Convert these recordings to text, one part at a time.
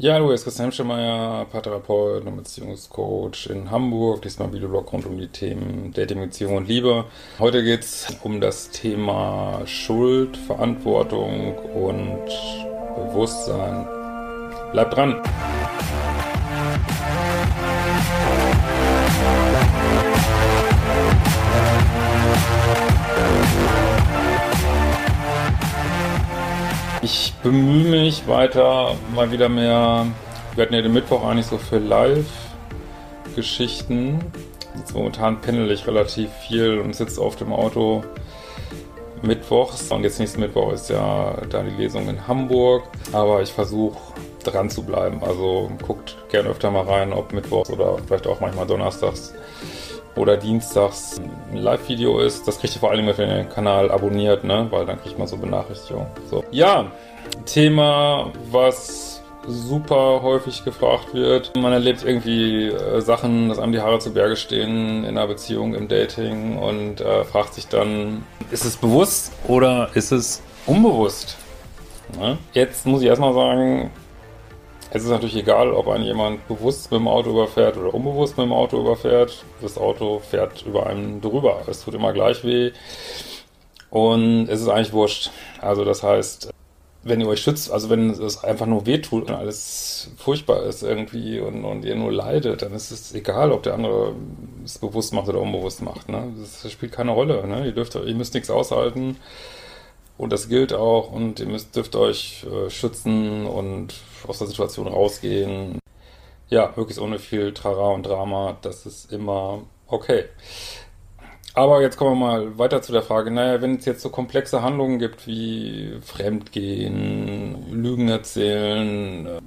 Ja, hallo, hier ist Christian Hemschemeyer, Paartherapeut und Beziehungscoach in Hamburg. Diesmal Videoblog rund um die Themen Dating, Beziehung und Liebe. Heute geht es um das Thema Schuld, Verantwortung und Bewusstsein. Bleibt dran! Bemühe mich weiter, mal wieder mehr. Wir hatten ja den Mittwoch eigentlich so für Live-Geschichten. Jetzt momentan pendel ich relativ viel und sitze auf dem Auto mittwochs. Und jetzt nächsten Mittwoch ist ja da die Lesung in Hamburg. Aber ich versuche dran zu bleiben. Also guckt gerne öfter mal rein, ob mittwochs oder vielleicht auch manchmal donnerstags oder dienstags ein Live-Video ist. Das kriegt ihr vor allem, wenn ihr den Kanal abonniert, ne? weil dann kriegt man so Benachrichtigungen. So. Ja, Thema, was super häufig gefragt wird. Man erlebt irgendwie äh, Sachen, dass einem die Haare zu Berge stehen in einer Beziehung, im Dating und äh, fragt sich dann, ist es bewusst oder ist es unbewusst? Ne? Jetzt muss ich erstmal sagen, es ist natürlich egal, ob ein jemand bewusst mit dem Auto überfährt oder unbewusst mit dem Auto überfährt. Das Auto fährt über einen drüber. Es tut immer gleich weh. Und es ist eigentlich wurscht. Also das heißt, wenn ihr euch schützt, also wenn es einfach nur weh tut und alles furchtbar ist irgendwie und, und ihr nur leidet, dann ist es egal, ob der andere es bewusst macht oder unbewusst macht. Ne? Das spielt keine Rolle. Ne? Ihr, dürft, ihr müsst nichts aushalten. Und das gilt auch und ihr müsst, dürft euch äh, schützen und aus der Situation rausgehen. Ja, möglichst ohne viel Trara und Drama. Das ist immer okay. Aber jetzt kommen wir mal weiter zu der Frage, naja, wenn es jetzt so komplexe Handlungen gibt wie Fremdgehen, Lügen erzählen, äh,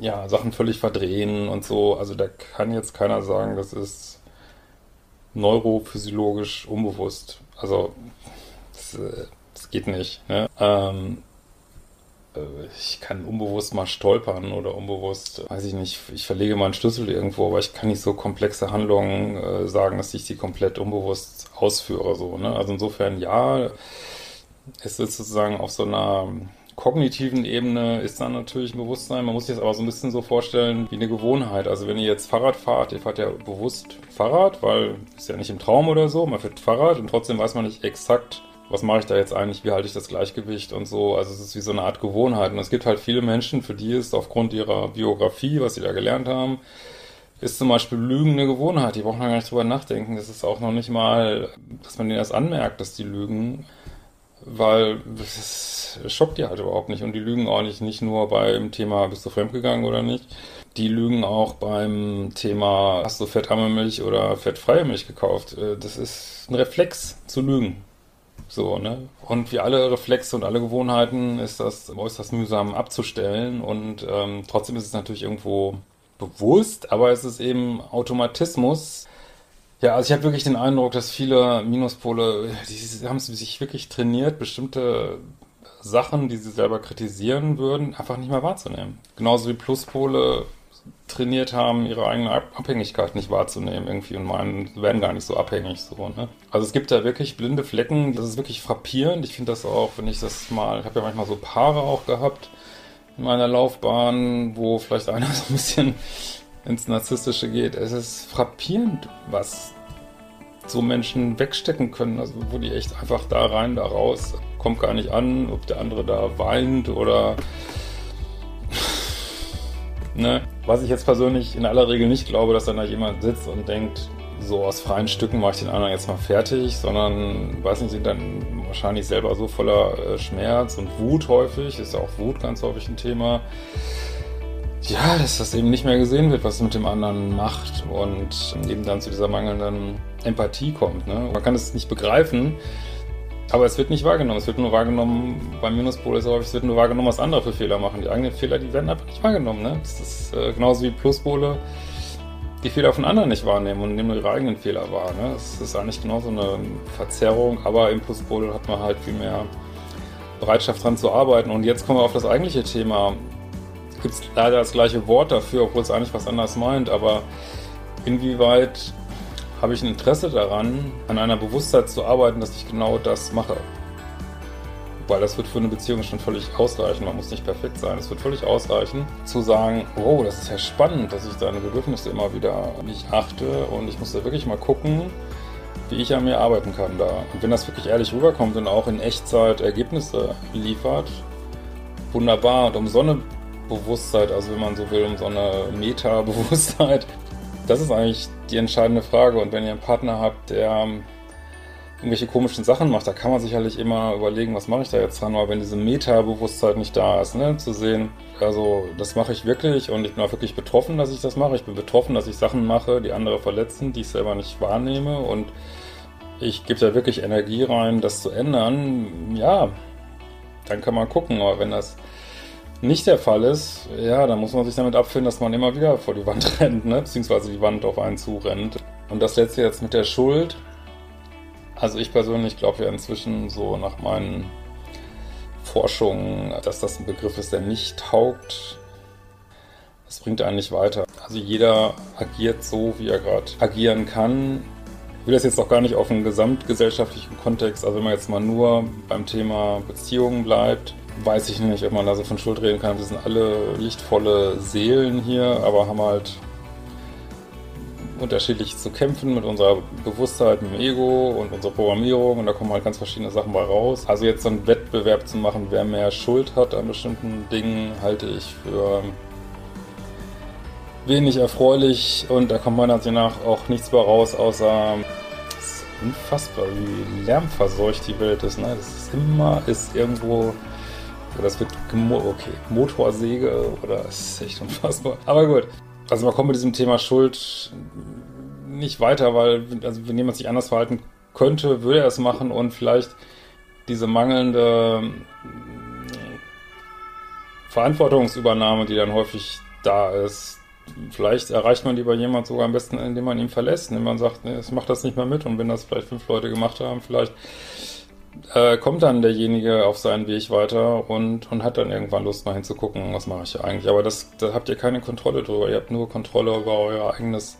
ja, Sachen völlig verdrehen und so, also da kann jetzt keiner sagen, das ist neurophysiologisch unbewusst. Also, das, äh, das geht nicht. Ne? Ähm, äh, ich kann unbewusst mal stolpern oder unbewusst, weiß ich nicht, ich verlege mal einen Schlüssel irgendwo, aber ich kann nicht so komplexe Handlungen äh, sagen, dass ich sie komplett unbewusst ausführe. So, ne? Also insofern ja, es ist sozusagen auf so einer kognitiven Ebene ist dann natürlich ein Bewusstsein. Man muss sich das aber so ein bisschen so vorstellen wie eine Gewohnheit. Also wenn ihr jetzt Fahrrad fahrt, ihr fahrt ja bewusst Fahrrad, weil ist ja nicht im Traum oder so, man fährt Fahrrad und trotzdem weiß man nicht exakt, was mache ich da jetzt eigentlich, wie halte ich das Gleichgewicht und so. Also es ist wie so eine Art Gewohnheit. Und es gibt halt viele Menschen, für die ist aufgrund ihrer Biografie, was sie da gelernt haben, ist zum Beispiel Lügen eine Gewohnheit. Die brauchen da gar nicht drüber nachdenken. Das ist auch noch nicht mal, dass man denen erst anmerkt, dass die lügen, weil das schockt die halt überhaupt nicht. Und die lügen auch nicht, nicht nur beim Thema, bist du fremdgegangen oder nicht. Die lügen auch beim Thema, hast du fettarme Milch oder fettfreie Milch gekauft. Äh, das ist ein Reflex zu lügen. So, ne? Und wie alle Reflexe und alle Gewohnheiten ist das äußerst mühsam abzustellen und ähm, trotzdem ist es natürlich irgendwo bewusst, aber es ist eben Automatismus. Ja, also ich habe wirklich den Eindruck, dass viele Minuspole, die haben sich wirklich trainiert, bestimmte Sachen, die sie selber kritisieren würden, einfach nicht mehr wahrzunehmen. Genauso wie Pluspole trainiert haben, ihre eigene Abhängigkeit nicht wahrzunehmen irgendwie und meinen, werden gar nicht so abhängig so, ne? Also es gibt da wirklich blinde Flecken, das ist wirklich frappierend. Ich finde das auch, wenn ich das mal, ich habe ja manchmal so Paare auch gehabt in meiner Laufbahn, wo vielleicht einer so ein bisschen ins Narzisstische geht. Es ist frappierend, was so Menschen wegstecken können, also wo die echt einfach da rein, da raus, kommt gar nicht an, ob der andere da weint oder Ne? Was ich jetzt persönlich in aller Regel nicht glaube, dass dann da jemand sitzt und denkt, so aus freien Stücken mache ich den anderen jetzt mal fertig, sondern, weiß nicht, sind dann wahrscheinlich selber so voller äh, Schmerz und Wut häufig, ist auch Wut ganz häufig ein Thema. Ja, dass das eben nicht mehr gesehen wird, was es mit dem anderen macht und eben dann zu dieser mangelnden Empathie kommt. Ne? Man kann es nicht begreifen, Aber es wird nicht wahrgenommen. Es wird nur wahrgenommen, beim Minuspol ist häufig, es wird nur wahrgenommen, was andere für Fehler machen. Die eigenen Fehler, die werden einfach nicht wahrgenommen. Ne? Das ist äh, genauso wie Pluspole die Fehler von anderen nicht wahrnehmen und nehmen nur ihre eigenen Fehler wahr. Ne? Das ist eigentlich genauso eine Verzerrung, aber im Pluspol hat man halt viel mehr Bereitschaft dran zu arbeiten. Und jetzt kommen wir auf das eigentliche Thema. Gibt es leider das gleiche Wort dafür, obwohl es eigentlich was anderes meint, aber inwieweit habe ich ein Interesse daran, an einer Bewusstheit zu arbeiten, dass ich genau das mache. Weil das wird für eine Beziehung schon völlig ausreichen. Man muss nicht perfekt sein. Es wird völlig ausreichen, zu sagen, wow, das ist ja spannend, dass ich deine Bedürfnisse immer wieder nicht achte und ich muss da wirklich mal gucken, wie ich an mir arbeiten kann da. Und wenn das wirklich ehrlich rüberkommt und auch in Echtzeit Ergebnisse liefert, wunderbar. Und um so eine Bewusstheit, also wenn man so will, um so eine Meta-Bewusstheit, das ist eigentlich die entscheidende Frage. Und wenn ihr einen Partner habt, der irgendwelche komischen Sachen macht, da kann man sicherlich immer überlegen, was mache ich da jetzt dran, aber wenn diese Meta-Bewusstheit nicht da ist, ne, zu sehen, also das mache ich wirklich und ich bin auch wirklich betroffen, dass ich das mache. Ich bin betroffen, dass ich Sachen mache, die andere verletzen, die ich selber nicht wahrnehme und ich gebe da wirklich Energie rein, das zu ändern, ja, dann kann man gucken, aber wenn das nicht der Fall ist, ja, dann muss man sich damit abfinden, dass man immer wieder vor die Wand rennt, ne? beziehungsweise die Wand auf einen zurennt. Und das letzte jetzt mit der Schuld. Also ich persönlich glaube ja inzwischen so nach meinen Forschungen, dass das ein Begriff ist, der nicht taugt. Das bringt einen nicht weiter. Also jeder agiert so, wie er gerade agieren kann. Ich will das jetzt auch gar nicht auf einen gesamtgesellschaftlichen Kontext, also wenn man jetzt mal nur beim Thema Beziehungen bleibt, weiß ich nicht, ob man da so von Schuld reden kann. Wir sind alle lichtvolle Seelen hier, aber haben halt unterschiedlich zu kämpfen mit unserer Bewusstheit, mit dem Ego und unserer Programmierung und da kommen halt ganz verschiedene Sachen bei raus. Also jetzt so einen Wettbewerb zu machen, wer mehr Schuld hat an bestimmten Dingen, halte ich für wenig erfreulich und da kommt meiner Ansicht nach auch nichts mehr raus, außer es ist unfassbar, wie lärmverseucht die Welt ist. Ne? Das ist immer, ist irgendwo es wird, okay, Motorsäge oder ist echt unfassbar. Aber gut, also man kommt mit diesem Thema Schuld nicht weiter, weil, also wenn jemand sich anders verhalten könnte, würde er es machen und vielleicht diese mangelnde Verantwortungsübernahme, die dann häufig da ist, vielleicht erreicht man lieber jemand sogar am besten, indem man ihn verlässt, indem man sagt, nee, ich mache das nicht mehr mit und wenn das vielleicht fünf Leute gemacht haben, vielleicht äh, kommt dann derjenige auf seinen Weg weiter und, und hat dann irgendwann Lust mal hinzugucken, was mache ich eigentlich. Aber das, da habt ihr keine Kontrolle drüber. Ihr habt nur Kontrolle über euer eigenes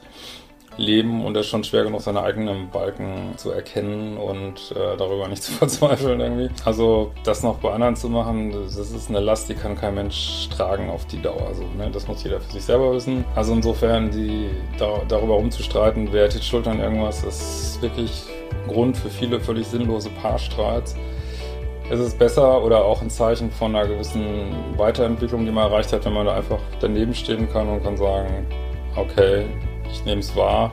Leben und es ist schon schwer genug, seine eigenen Balken zu erkennen und äh, darüber nicht zu verzweifeln irgendwie. Also das noch bei anderen zu machen, das ist eine Last, die kann kein Mensch tragen auf die Dauer. Also, ne, das muss jeder für sich selber wissen. Also insofern, die da, darüber rumzustreiten, wer hat jetzt Schuld an irgendwas, ist wirklich Grund für viele völlig sinnlose Paarstreits. Es ist besser oder auch ein Zeichen von einer gewissen Weiterentwicklung, die man erreicht hat, wenn man da einfach daneben stehen kann und kann sagen, okay, ich nehme es wahr,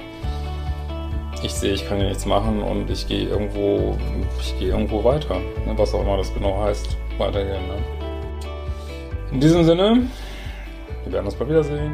ich sehe, ich kann hier nichts machen und ich gehe irgendwo, ich gehe irgendwo weiter, ne, was auch immer das genau heißt, weitergehen. Ne? In diesem Sinne, wir werden uns bald wiedersehen.